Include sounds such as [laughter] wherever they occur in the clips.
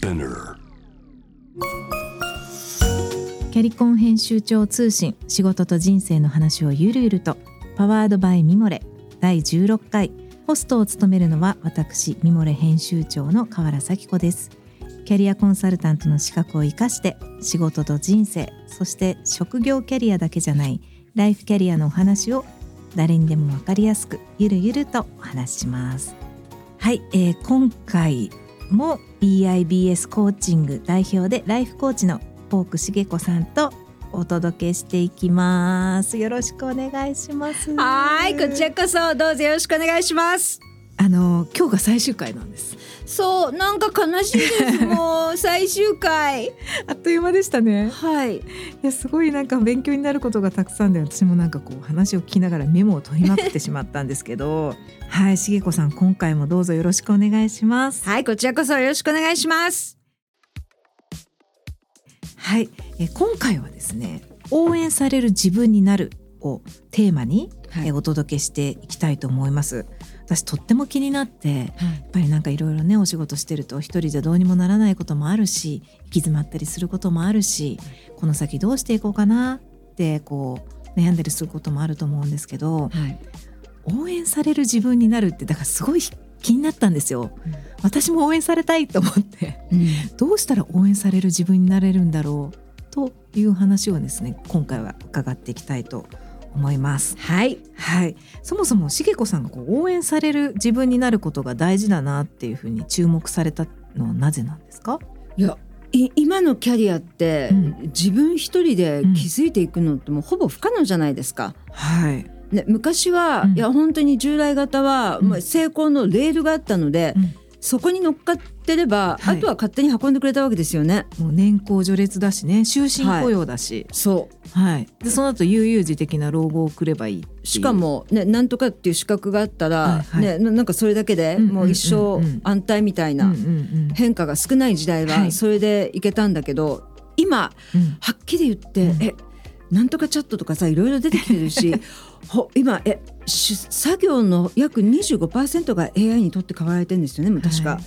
キャリコン編集長通信仕事と人生の話をゆるゆるとパワードバイミモレ第16回ホストを務めるのは私ミモレ編集長の河原咲子です。キャリアコンサルタントの資格を生かして仕事と人生そして職業キャリアだけじゃないライフキャリアのお話を誰にでも分かりやすくゆるゆるとお話しします。はい、えー今回も BIBS コーチング代表でライフコーチのポークしげこさんとお届けしていきますよろしくお願いしますはい、こちらこそどうぞよろしくお願いします。あの今日が最終回なんですそう、なんか悲しいです。[laughs] もう最終回。あっという間でしたねはい。いやすごいなんか勉強になることがたくさんで私もなんかこう話を聞きながらメモを取りまくってしまったんですけど [laughs] はいしげこさん今回もどうぞよろしくお願いしますはい、こちらこそよろしくお願いします。はい、えー今回はですね応援される自分になるをテーマに、はいえーお届けしていきたいと思います私とっても気になってやっぱりなんかいろいろねお仕事してると一人じゃどうにもならないこともあるし行き詰まったりすることもあるしこの先どうしていこうかなってこう悩んだりすることもあると思うんですけどはい。応援される自分になるってだからすごい気になったんですよ。私も応援されたいと思ってどうしたら応援される自分になれるんだろうという話をですね今回は伺っていきたいと思います。はい。はい、そもそもしげこさんがこう応援される自分になることが大事だなっていうふうに注目されたのはなぜなんですか？いや。い今のキャリアって、うん自分一人で気づいていくのってもうほぼ不可能じゃないですか。はい。ね、昔は、うんいや本当に従来型は、うんまあ成功のレールがあったので、うんそこに乗っかってれば、はい。あとは勝手に運んでくれたわけですよね。もう年功序列だしね。終身雇用だし、そう。はい。でその後悠々自適な老後を送ればいいしかもねなんとかっていう資格があったら、はいはい。ねななんかそれだけでもう一生安泰みたいな変化が少ない時代ははい。それでいけたんだけど、今うん。はっきり言って、うん。えなんとかチャットとかさいろいろ出てきてるしほ [laughs] 今えし作業の約25%が AI にとって変わられてるんですよね確か、はい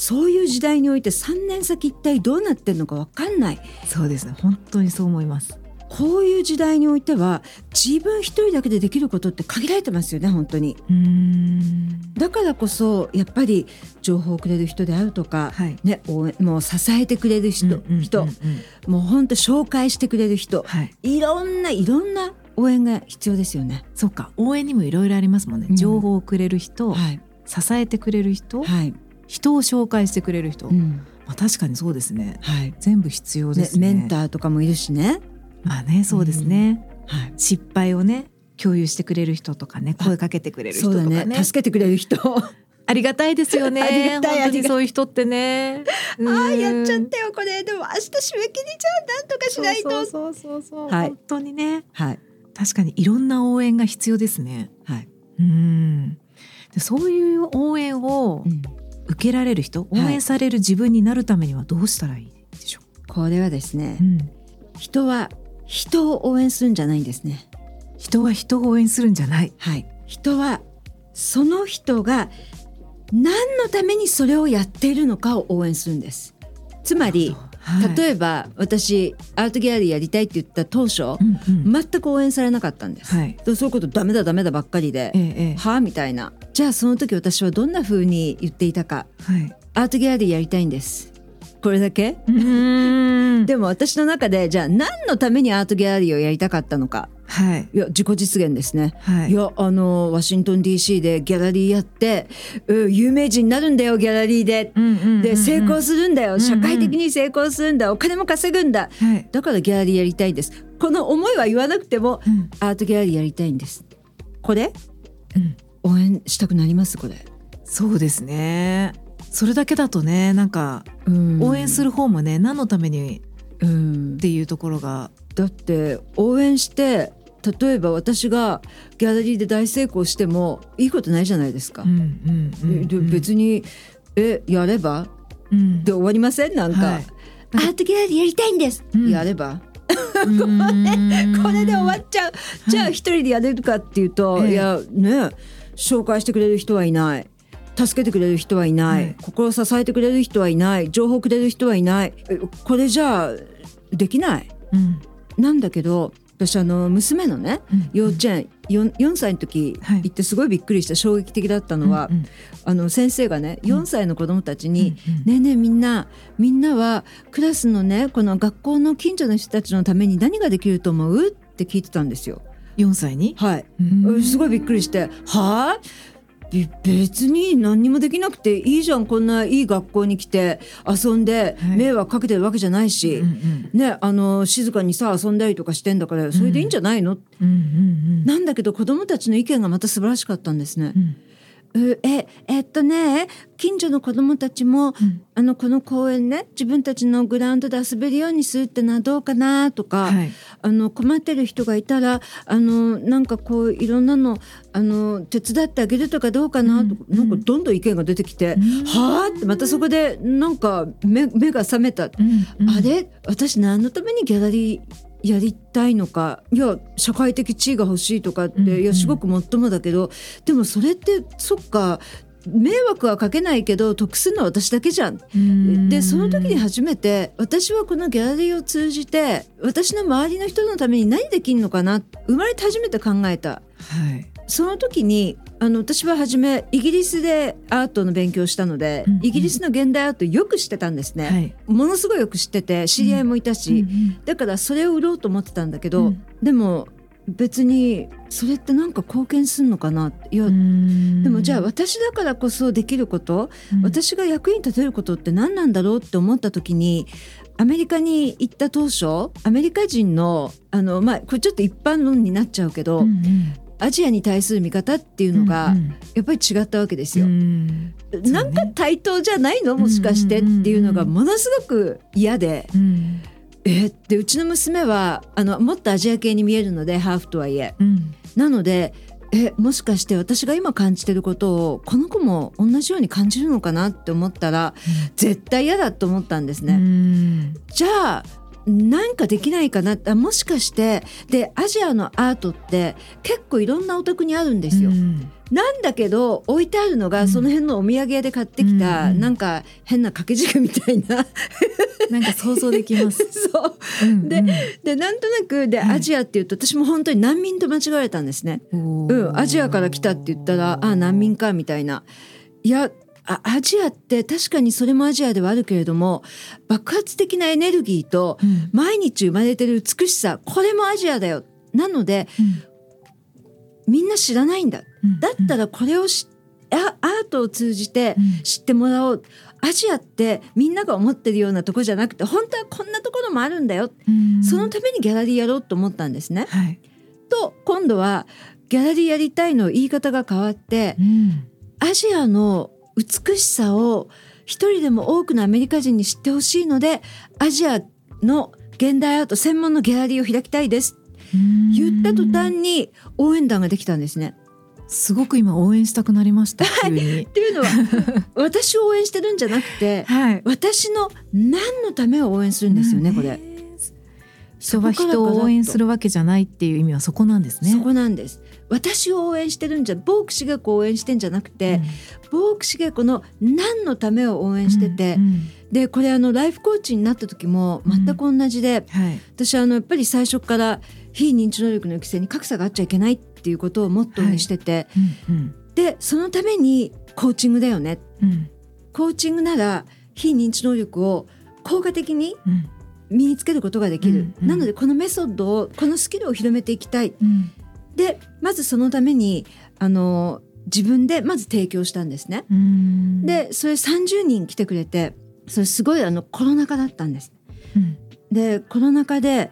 そういう時代において3年先一体どうなってるのか分かんない。そうですね。本当にそう思います。こういう時代においては自分一人だけでできることって限られてますよね本当に。うーん。だからこそやっぱり情報をくれる人であるとか、はい。ね、もう支えてくれる人,、人。もう本当紹介してくれる人、はい。いろんないろんな応援が必要ですよね。そっか。応援にもいろいろありますもんね、うん。情報をくれる人、はい、支えてくれる人、はい。人を紹介してくれる人、うん。まあ、確かにそうですね。はい。全部必要でねすね。メンターとかもいるしね。まあねそうですね、はい。失敗をね共有してくれる人とかね声かけてくれる人とかね。ね。助けてくれる人。[laughs] ありがたいですよね。[laughs] ありがたいそういう人ってね。ああやっちゃうんったよこれ。でも明日締め切りじゃん。なんとかしないと。そうそうそうそう、はい。本当にね。はい確かにいろんな応援が必要ですね。はい。うん。でそういう応援をうん。受けられる人、応はい。援される自分になるためにはどうしたらいいでしょこれはですねう、うん、人は人を応援するんじゃないんですね。人は人を応援するんじゃない。はい、人はその人が何のためにそれをやっているのかを応援するんです。つまり、はい例えば私アートギャラリーやりたいって言った当初、うんうん全く応援されなかったんです。はいでそういうことダメだダメだばっかりでえ、えええはあみたいな。じゃあその時私はどんな風に言っていたか。はいアートギャラリーやりたいんです。これだけ？[laughs] でも私の中でじゃあ何のためにアートギャラリーをやりたかったのかはい。いや自己実現ですね。はい。いやあのワシントン DC でギャラリーやってうん有名人になるんだよギャラリーで。うんうんうんうんで成功するんだよ。んうん社会的に成功するんだお金も稼ぐんだ。はい。だからギャラリーやりたいんです。この思いは言わなくてもうん。アートギャラリーやりたいんです。これ？うん。応援したくなります？これ、そうですね。それだけだとねなんかうん。応援する方もね何のためにうん。っていうところが。だって応援して例えば私がギャラリーで大成功してもいいことないじゃないですか。うんうんうんで別にえやれば？うん。で終わりません？なんか、はい。アートギャラリーやりたいんです、うん。やれば？うん。[laughs] これで終わっちゃう、じゃあ一人でやれるかっていうと、ええ。いやね紹介してくれる人はいない。助けてくれる人はいない、はい。心を支えてくれる人はいない。情報くれる人はいない。えこれじゃあできない？うん。なんだけど私あの娘のねうん。幼稚園 4, 4歳の時はい。行ってすごいびっくりした。衝撃的だったのは、うんうんあの先生がね4歳の子供たちにねえねえみんなみんなはクラスのねこの学校の近所の人たちのために何ができると思う？って聞いてたんですよ。4歳に、はい、うん。すごいびっくりして「はあ？べ別に何にもできなくていいじゃんこんないい学校に来て遊んではい。迷惑かけてるわけじゃないし、うんうんね、あの静かにさ遊んだりとかしてんだからそれでいいんじゃないの、うんうん。なんだけど子供たちの意見がまた素晴らしかったんですね。う。んうええっとね近所の子供たちもうん。あのこの公園ね自分たちのグラウンドで遊べるようにするってのはどうかなとか、はい。あの困ってる人がいたらあのなんかこういろんなのあの手伝ってあげるとかどうかなとか、うん。なんかどんどん意見が出てきて、うん。はあってまたそこでなんか目目が覚めた、あれ？私何のためにギャラリーやりたいのかいや社会的地位が欲しいとかって、うんうん。いやすごくもっともだけどでもそれってそっか迷惑はかけないけど得するのは私だけじゃん。うん。でその時に初めて私はこのギャラリーを通じて私の周りの人のために何できるのかな生まれて初めて考えた。はいその時にあの私は初めイギリスでアートの勉強をしたので、うんうん。イギリスの現代アートよく知ってたんですね、はい。ものすごいよく知ってて知り合いもいたし、うんだからそれを売ろうと思ってたんだけど、うんでも別にそれってなんか貢献するのかないや、うん。でもじゃあ私だからこそできること、うん。私が役に立てることって何なんだろうって思った時にアメリカに行った当初アメリカ人のあの、まあ、これちょっと一般論になっちゃうけど、うんうんアジアに対する見方っていうのがうんやっぱり違ったわけですうよ。んなんか対等じゃないの？もしかしてっていうのがものすごく嫌で。うん。えーでうちの娘はあのもっとアジア系に見えるのでハーフとはいえ。うん。なのでえもしかして私が今感じてることをこの子も同じように感じるのかなって思ったら絶対嫌だと思ったんですうね。ん。じゃあなんかできないかな？あもしかしてでアジアのアートって結構いろんなお宅にあるんですよ。うん。なんだけど置いてあるのがその辺のお土産屋で買ってきた、うんうん。なんか変な掛け軸みたいな。[laughs] なんか想像できます。[laughs] そう。うんででなんとなくで、はいアジアっていうと私も本当に難民と間違われたんですね。うんうん、アジアから来たって言ったらあ難民かみたいな。いやあアジアって確かにそれもアジアではあるけれども爆発的なエネルギーとうん毎日生まれてる美しさこれもアジアだよ。なのでみんな知らないんだ。うんだったらこれをしあアートを通じてうん知ってもらおう。アジアってみんなが思ってるようなとこじゃなくて本当はこんなところもあるんだよ。うんそのためにギャラリーやろうと思ったんですね。はいと今度はギャラリーやりたいの言い方が変わってうんアジアの美しさを一人でも多くのアメリカ人に知ってほしいのでアジアの現代アート専門のギャラリーを開きたいです。言った途端に応援団ができたんですね。すごく今応援したくなりました [laughs] 急に。っていうのは私を応援してるんじゃなくてはい。私の何のためを応援するんですよねこれ。人は人を応援するわけじゃないっていう意味はそこなんですね。そこなんです私を応援してるんじゃボーク茂子を応援してんじゃなくて、ボーク茂子の何のためを応援してて、うんうん。でこれあのライフコーチになった時も全く同じで、はい。私あのやっぱり最初から非認知能力の規制に格差があっちゃいけないっていうことをモットーにしてて、うん。でそのためにコーチングだよね。うん。コーチングなら非認知能力を効果的にうん。身につけることができる、うんうん。なのでこのメソッドをこのスキルを広めていきたい。うんでまずそのためにあの自分でまず提供したんですね。うんでそれ30人来てくれてそれすごいあのコロナ禍だったんです。うんでコロナ禍で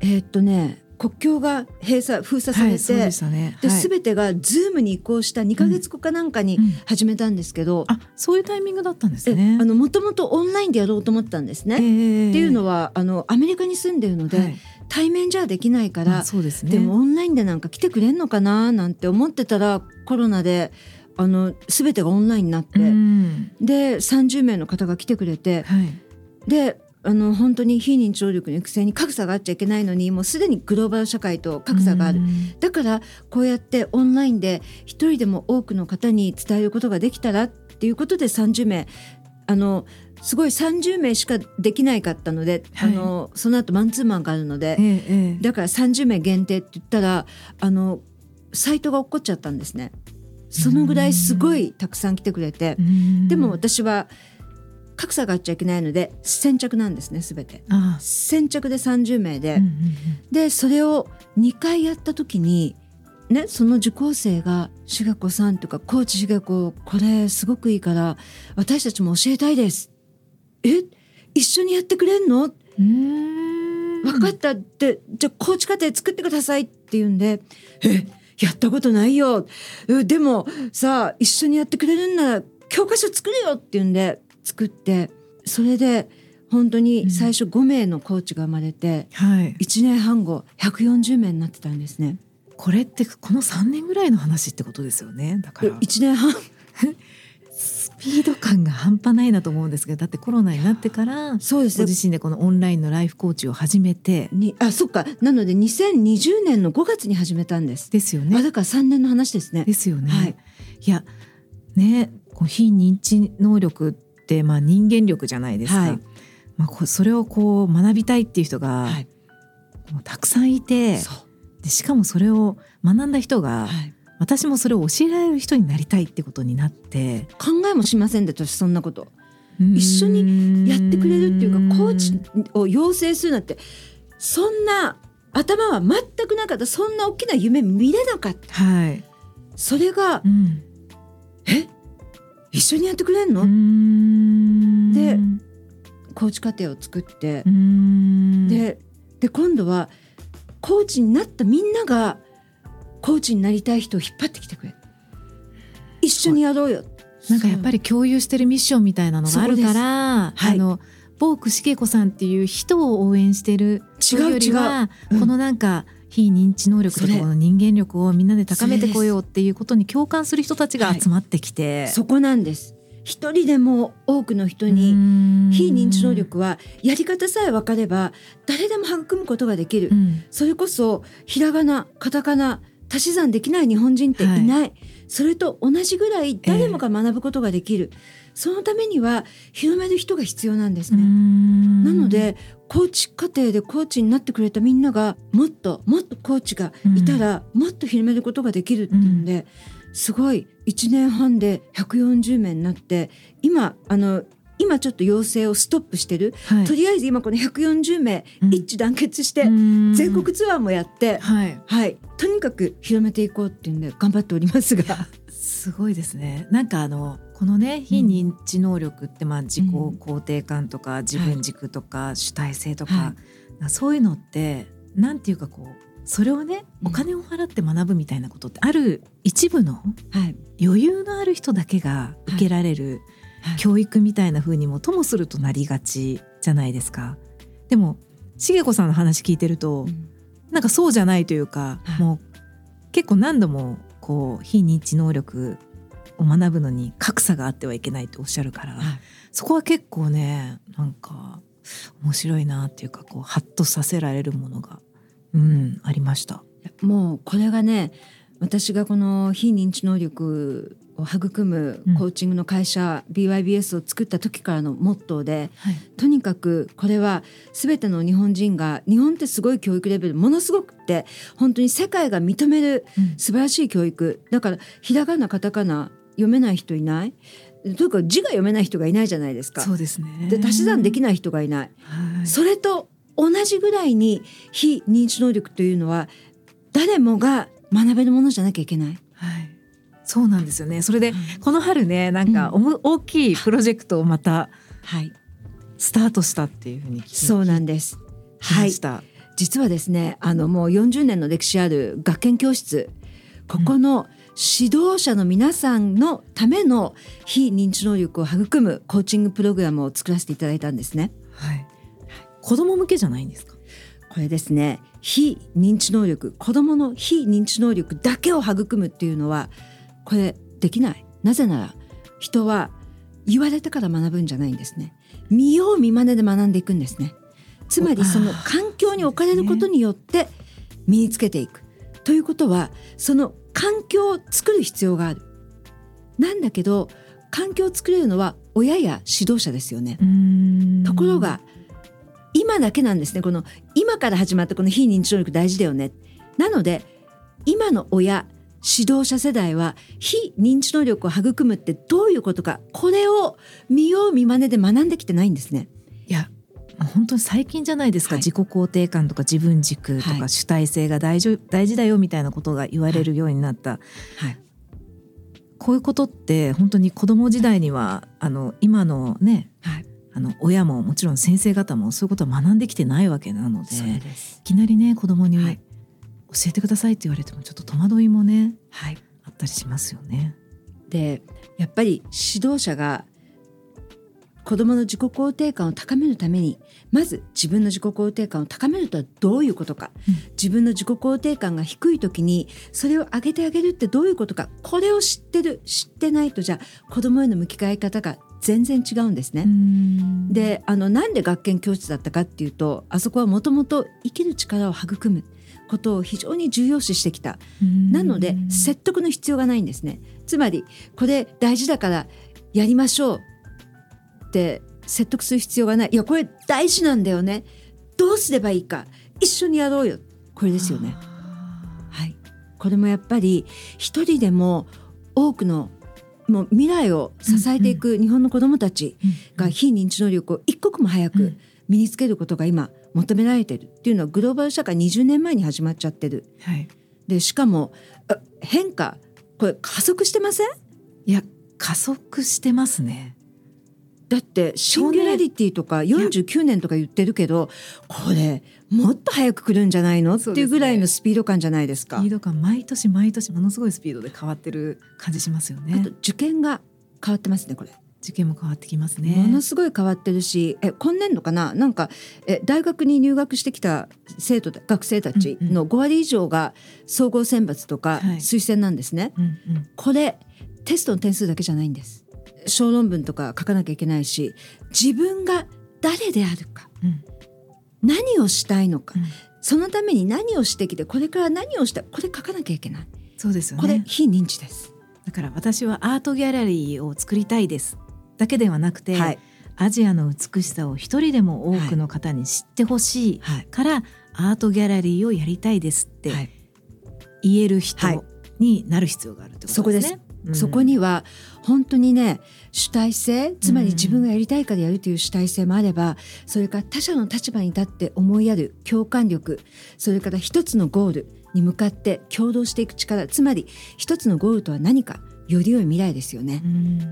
えーっとね国境が閉鎖封鎖されて、はいね。ではい。全てが Zoom に移行した2ヶ月後かなんかにうん。始めたんですけど、あそういうタイミングだったんですえねあのもともとオンラインでやろうと思ったんですね。えー。っていうのはあのアメリカに住んでるので、はい。対面じゃできないから、あそうですね。でもオンラインでなんか来てくれんのかななんて思ってたらコロナであの全てがオンラインになって、うん。で30名の方が来てくれてはい。であの本当に非認知能力の育成に格差があっちゃいけないのにもうすでにグローバル社会と格差がある、だからこうやってオンラインで一人でも多くの方に伝えることができたらっていうことで30名。あのすごい30名しかできないかったので、はい、あのその後マンツーマンがあるので、ええ、だから30名限定って言ったらあのサイトが落っこっちゃったんですね。そのぐらいすごいたくさん来てくれて。でも私は格差があっちゃいけないので先着なんですね全て。先着で30名で、うんうんうん、でそれを2回やった時にねその受講生が「志賀子さん」とか「コーチ志賀子これすごくいいから私たちも教えたいです」え？一緒にやってくれんの？分かったってじゃあコーチ課程作ってくださいって言うんでえ？やったことないよ。でもさあ一緒にやってくれるんなら教科書作るよって言うんで作ってそれで本当に最初5名のコーチが生まれて、うんはい、1年半後140名になってたんですね。これってこの3年ぐらいの話ってことですよね？だから。1年半？[laughs] スピード感が半端ないなと思うんですけどだってコロナになってからそうです、ね、ご自身でこのオンラインのライフコーチを始めて。にあそっか。なので2020年の5月に始めたんです。ですよね。だから3年の話ですね。ですよね、はい、いやねこう非認知能力まあ人間力じゃないですか、はい、まあ、それをこう学びたいっていう人が、はい、たくさんいてでしかもそれを学んだ人が、はい、私もそれを教えられる人になりたいってことになって。考えもしませんで私そんなこと。一緒にやってくれるっていうかコーチを養成するなんてそんな頭は全くなかった。そんな大きな夢見れなかった、はい、それが、うん、え？一緒にやってくれんの？でコーチ課程を作って。でで今度はコーチになったみんながコーチになりたい人を引っ張ってきてくれ一緒にやろうよ。なんかやっぱり共有してるミッションみたいなのがあるから、はい、あのボークしげこさんっていう人を応援してる違う違う、うん、このなんか非認知能力とかの人間力をみんなで高めてこようっていうことに共感する人たちが集まってきて、はい、そこなんです。一人でも多くの人に非認知能力はやり方さえ分かれば誰でも育むことができる、うん、それこそひらがなカタカナ足し算できない日本人っていない、はい、それと同じぐらい誰もが学ぶことができる、えー、そのためには広める人が必要なんですね。なのでコーチ課程でコーチになってくれたみんながもっともっとコーチがいたら、もっと広めることができるっていうんで、すごい1年半で140名になって今あの今ちょっと要請をストップしてる、はい、とりあえず今この140名、一致団結して全国ツアーもやって、はい、はい、とにかく広めていこうっていうんで頑張っておりますが。すごいですね。なんかあのこのね非認知能力ってまあ自己肯定感とか自分軸とか主体性とか、はい、そういうのってなんていうかこうそれをねお金を払って学ぶみたいなことってある一部の余裕のある人だけが受けられる教育みたいな風にもともするとなりがちじゃないですか。でも茂子さんの話聞いてると、うん、なんかそうじゃないというか、はい、もう結構何度もこう非認知能力を学ぶのに格差があってはいけないとおっしゃるから、はい、そこは結構ねなんか面白いなっていうかこうハッとさせられるものがうん、ありました。もうこれがね私がこの非認知能力を育むコーチングの会社、うん、BYBS を作った時からのモットーで、はい、とにかくこれは全ての日本人が日本ってすごい教育レベルものすごくて本当に世界が認める素晴らしい教育、うん、だからひらがなカタカナ読めない人いない？というか字が読めない人がいないじゃないですか。そうですね。で足し算できない人がいない。はい、それと同じぐらいに非認知能力というのは誰もが学べるものじゃなきゃいけない。はいそうなんですよね。それで、この春ね、なんか、うん、大きいプロジェクトをまた。はい。スタートしたっていうふうにそうなんです。はい。実はですね、あのもう40年の歴史ある学研教室。ここの指導者の皆さんのための非認知能力を育むコーチングプログラムを作らせていただいたんですね。はい。子供向けじゃないんですか？これですね。非認知能力子供の非認知能力だけを育むっていうのはこれできない？なぜなら人は言われたから学ぶんじゃないんですね。見よう見まねで学んでいくんですね。つまりその環境に置かれることによって身につけていく、ということはその環境を作る必要がある。なんだけど環境を作れるのは親や指導者ですよね。ところが今だけなんですね。この今から始まったこの非認知能力大事だよね。なので今の親指導者世代は非認知能力を育むってどういうことかこれを見よう見まねで学んできてないんですね。いや本当に最近じゃないですか、はい、自己肯定感とか自分軸とか主体性が大事大事だよみたいなことが言われるようになった、はい、はい、こういうことって本当に子供時代にはあの今のね、はい、あの親ももちろん先生方もそういうことは学んできてないわけなのでいきなりね子供に教えてくださいって言われてもちょっと戸惑いもね、はい、あったりしますよね。でやっぱり指導者が子どもの自己肯定感を高めるためにまず自分の自己肯定感を高めるとはどういうことか、うん、自分の自己肯定感が低い時にそれを上げてあげるってどういうことか。これを知ってる知ってないとじゃあ子どもへの向き合い方が全然違うんですね。であのなんで学研教室だったかっていうとあそこはもともと生きる力を育むことを非常に重要視してきた。なので説得の必要がないんですね。つまりこれ大事だからやりましょうって説得する必要がない。いやこれ大事なんだよね。どうすればいいか。一緒にやろうよ。これですよね。はい、これもやっぱり一人でも多くのもう未来を支えていく日本の子どもたちが非認知能力を一刻も早く身につけることが今求められてる。っていうのはグローバル社会20年前に始まっちゃってる。はい、でしかも変化。これ加速してません？いや加速してますね。だってシンギュラリティとか49年とか言ってるけどこれもっと早く来るんじゃないの？っていうぐらいのスピード感じゃないですか。スピード感毎年毎年ものすごいスピードで変わってる感じしますよね。あと受験が変わってますねこれ。受験も変わってきますね。ものすごい変わってるし、え今年度かな、なんかえ大学に入学してきた生徒学生たちの5割以上が総合選抜とか推薦なんですね。これテストの点数だけじゃないんです。小論文とか書かなきゃいけないし自分が誰であるか、うん、何をしたいのか、うん、そのために何をしてきてこれから何をしたこれ書かなきゃいけない。そうですよね。これ非認知です。だから私はアートギャラリーを作りたいです。だけではなくて、はい、アジアの美しさを一人でも多くの方に知ってほしいから、はい、アートギャラリーをやりたいですって言える人になる必要があるってことですね。そこですそこには本当にね主体性つまり自分がやりたいからやるという主体性もあれば、それから他者の立場に立って思いやる共感力それから一つのゴールに向かって共同していく力つまり一つのゴールとは何かより良い未来ですよね。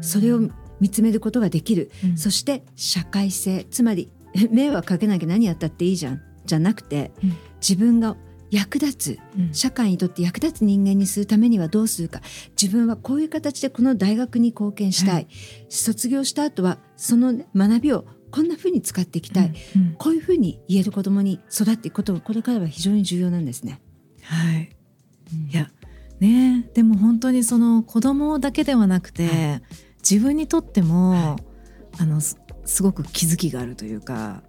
それを見つめることができる、うん、そして社会性つまり [laughs] 迷惑かけなきゃ何やったっていいじゃんじゃなくて、うん、自分が役立つ、社会にとって役立つ人間にするためにはどうするか。自分はこういう形でこの大学に貢献したい、はい、卒業した後はその学びをこんなふうに使っていきたい、うん。うん、こういうふうに言える子どもに育っていくことがこれからは非常に重要なんですね。はい、うん、いやねでも本当にその子どもだけではなくて、はい、自分にとっても、はい、あのすごく気づきがあるというか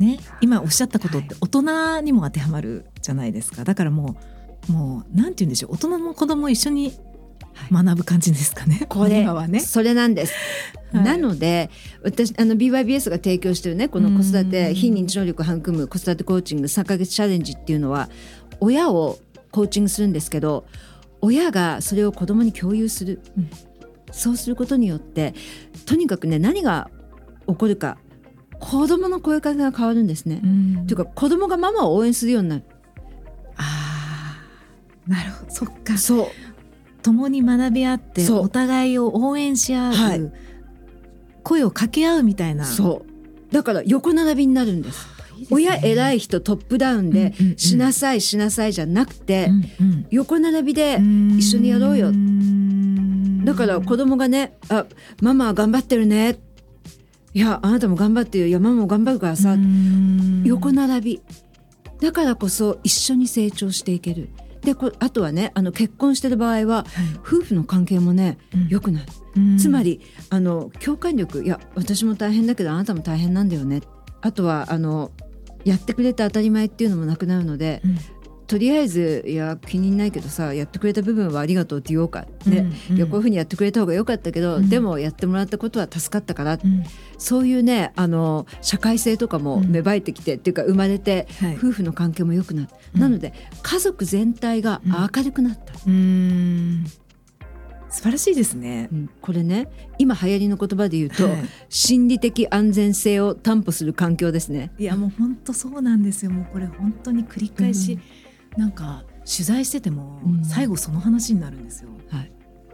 ね、今おっしゃったことって大人にも当てはまるじゃないですか。だからもうもうなんて言うんでしょう。大人も子供一緒に学ぶ感じですかね。これはね。それなんです。はい、なので私あの BYBS が提供してるねこの子育て非認知能力を育む子育てコーチング3ヶ月チャレンジっていうのは親をコーチングするんですけど親がそれを子供に共有する、うん、そうすることによってとにかくね何が起こるか子供の声かけが変わるんですね。というか子供がママを応援するようになる。ああなるほどそっか。そう共に学び合ってお互いを応援し合う、はい、声を掛け合うみたいな。そうだから横並びになるんです。いいですね、親偉い人トップダウンで、しなさいしなさいじゃなくて、うんうん、横並びで一緒にやろうよ。だから子供がね「あママ頑張ってるね」いやあなたも頑張ってよ山も頑張るからさ横並び。だからこそ一緒に成長していける。でこあとはねあの結婚してる場合は夫婦の関係もねうん。良くなる、うん。つまりあの共感力いや私も大変だけどあなたも大変なんだよね。あとはあのやってくれて当たり前っていうのもなくなるので、うんとりあえずいや気にないけどさやってくれた部分はありがとうって言おうか、ねうんいやこういうふうにやってくれた方が良かったけど、うん。でもやってもらったことは助かったから、うん。そういうねあの社会性とかもうん。芽生えてきて、っていうか生まれて、はい。夫婦の関係も良くなる、うん。なので家族全体が明るくなった、うん。素晴らしいですね。うん。これね今流行りの言葉で言うと、はい。心理的安全性を担保する環境ですね。いやもう本当そうなんですよ。もうこれ本当に繰り返し、なんか取材しててもうん。最後その話になるんですよ、はい。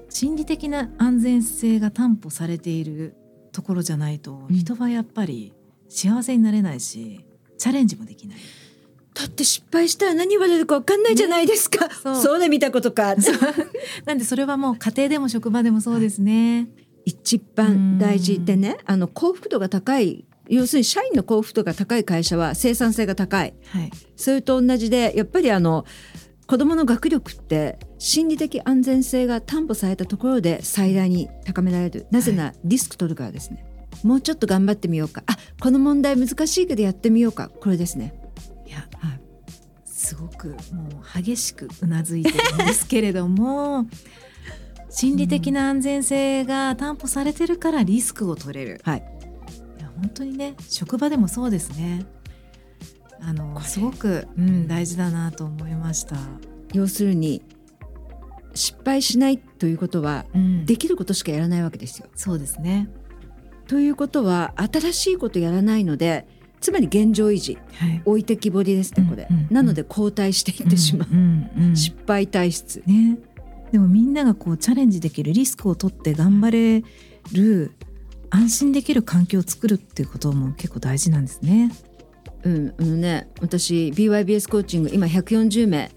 心理的な安全性が担保されているところじゃないと、うん。人はやっぱり幸せになれないしチャレンジもできない。だって失敗したら何言われるか分かんないじゃないですか。そう。そうで見たことか。[laughs] なんでそれはもう家庭でも職場でもそうですね、一番大事でねあの幸福度が高い要するに社員の幸福度が高い会社は生産性が高い。はい。それと同じでやっぱりあの子どもの学力って心理的安全性が担保されたところで最大に高められる。なぜならリスク取るからですね、もうちょっと頑張ってみようか。あこの問題難しいけどやってみようか。これですね。いやはい。すごくもう激しくうなずいてるんですけれども [laughs] 心理的な安全性が担保されてるからリスクを取れる、はい本当にね職場でもそうですね。あのすごく、うん、大事だなと思いました、要するに失敗しないということはうん、できることしかやらないわけですよ。そうですね。ということは新しいことやらないのでつまり現状維持はい。置いてきぼりですねこれ、うんうんうん。なので後退していってしまう、んうんうん。失敗体質。ね。でもみんながこうチャレンジできるリスクを取って頑張れる安心できる環境を作るっていうことも結構大事なんですね。うんあのね私 BYBS コーチング今140名。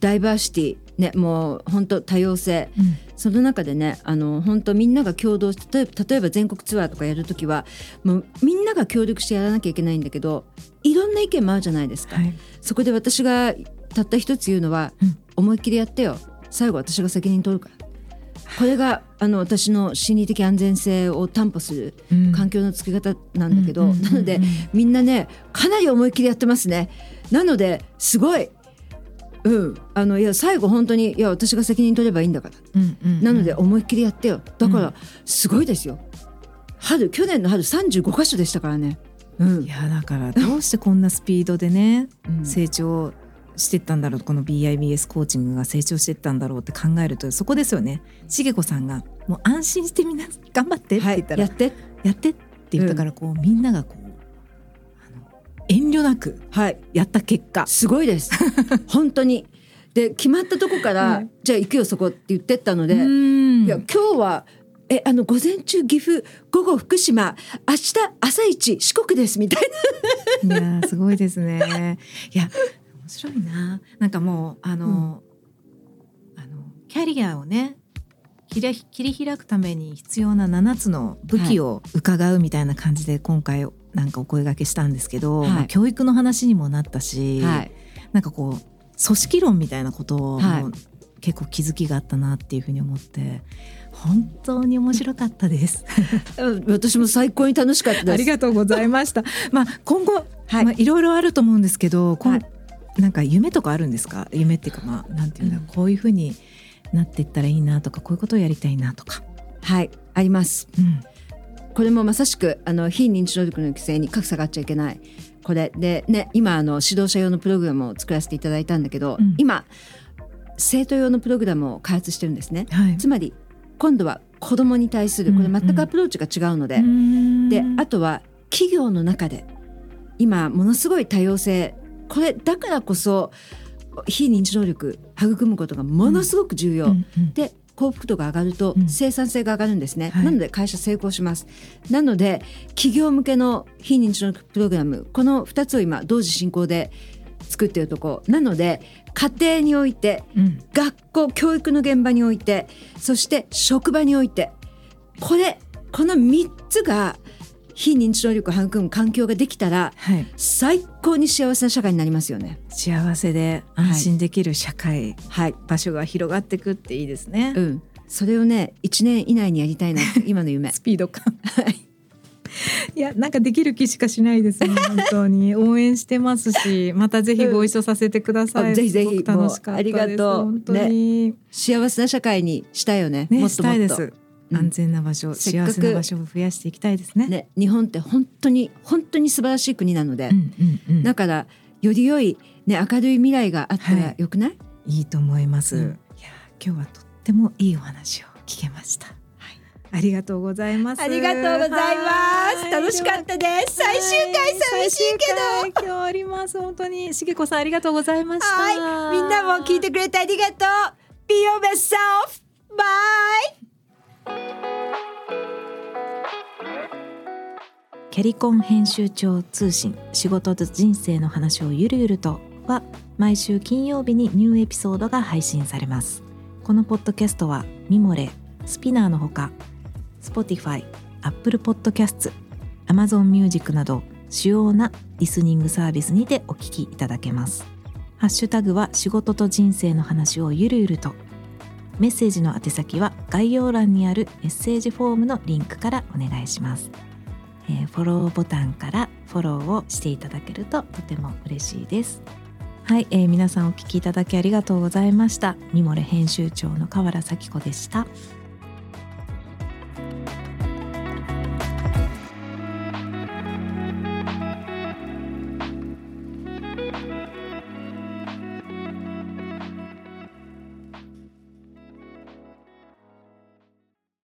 ダイバーシティねもう本当多様性。その中でねあの本当みんなが共同して例えば例えば全国ツアーとかやるときはもうみんなが協力してやらなきゃいけないんだけどいろんな意見もあるじゃないですか、はい、そこで私がたった一つ言うのは、うん。思いっきりやってよ。最後私が責任取るからこれがあの私の心理的安全性を担保するうん。環境の作り方なんだけど、うんなのでみんなねかなり思いっきりやってますね。なのですごいうん。あのいや最後本当にいや私が責任取ればいいんだから。うんうんうんなので思いっきりやってよ。だかうらすごいですよ。春去年の春35箇所でしたからね。うん。いやだからどうしてこんなスピードでねうん。成長してったんだろうこの BIBS コーチングが成長してったんだろうって考えるとそこですよね。茂子さんがもう安心してみんな頑張ってってはい言ったら、やって。やってって言ったからこう、みんながこう遠慮なくはい。やった結果。すごいです。[laughs] 本当に。で決まったとこから、はい。じゃあ行くよそこって言ってったので、うん。いや今日はえあの午前中岐阜午後福島明日朝一四国ですみたいいやーすごいですね。いや面白いな。なんかもうあの、あのキャリアをね切り切り開くために必要な7つの武器を伺うみたいな感じで今回なんかお声掛けしたんですけど、はい。まあ教育の話にもなったし、な、はい、なんかこう組織論みたいなこともはい。結構気づきがあったなっていうふうに思って本当に面白かったです。[laughs] うん私も最高に楽しかったです。ありがとうございました。まあ今後、はい。まあいろいろあると思うんですけど、はいなんか夢とかあるんですか？夢っていうかまあなんていうんだ、うん。こういうふうになっていったらいいなとか、こういうことをやりたいなとか。はいあります。うん。これもまさしくあの非認知能力の規制に格差があっちゃいけない。これでね今あの指導者用のプログラムを作らせていただいたんだけど、うん。今生徒用のプログラムを開発してるんですね。はい。つまり今度は子どもに対するこれ全くアプローチが違うので、であとは企業の中で今ものすごい多様性これだからこそ非認知能力育むことがものすごく重要、うんうん。で幸福度が上がるとうん。生産性が上がるんですね、はい。なので会社成功します。なので企業向けの非認知能力プログラムこの2つを今同時進行で作っているとこ。ろなので家庭においてうん。学校教育の現場においてそして職場においてこれこの3つが非認知能力を育む環境ができたらはい、最高に幸せな社会になりますよね。幸せで安心できる社会、はい、場所が広がっていくっていいですね。うん、それをね1年以内にやりたいな [laughs] 今の夢。スピード感。い。やなんかできる気しかしないですね本当に。[laughs] 応援してますしまたぜひご一緒させてください、うんぜひぜひ。楽しかったですありがとう。本当に。幸せな社会にしたいよね。ねもっともっと安全な場所せっかく幸せな場所を増やしていきたいですね。ね、日本って本当に本当に素晴らしい国なので、うんうんうん。だからより良い、ね、明るい未来があったはい。らよくない、いいと思います、うん。いや今日はとってもいいお話を聞けました、ありがとうございます。ありがとうございます。はい。楽しかったです。最終回寂しいけど。今日あります。本当にしげこさんありがとうございました。はい。みんなも聞いてくれてありがとう。Be your best self! Bye! キャリコン編集長通信仕事と人生の話をゆるゆるとは毎週金曜日にニューエピソードが配信されます。このポッドキャストはミモレスピナーのほか Spotify、Apple Podcasts、Amazon Music など主要なリスニングサービスにてお聞きいただけます。ハッシュタグは仕事と人生の話をゆるゆるとメッセージの宛先は概要欄にあるメッセージフォームのリンクからお願いしますえーフォローボタンからフォローをしていただけるととても嬉しいです。はい、えー皆さんお聞きいただきありがとうございました。ミモレ編集長の河原咲子でした。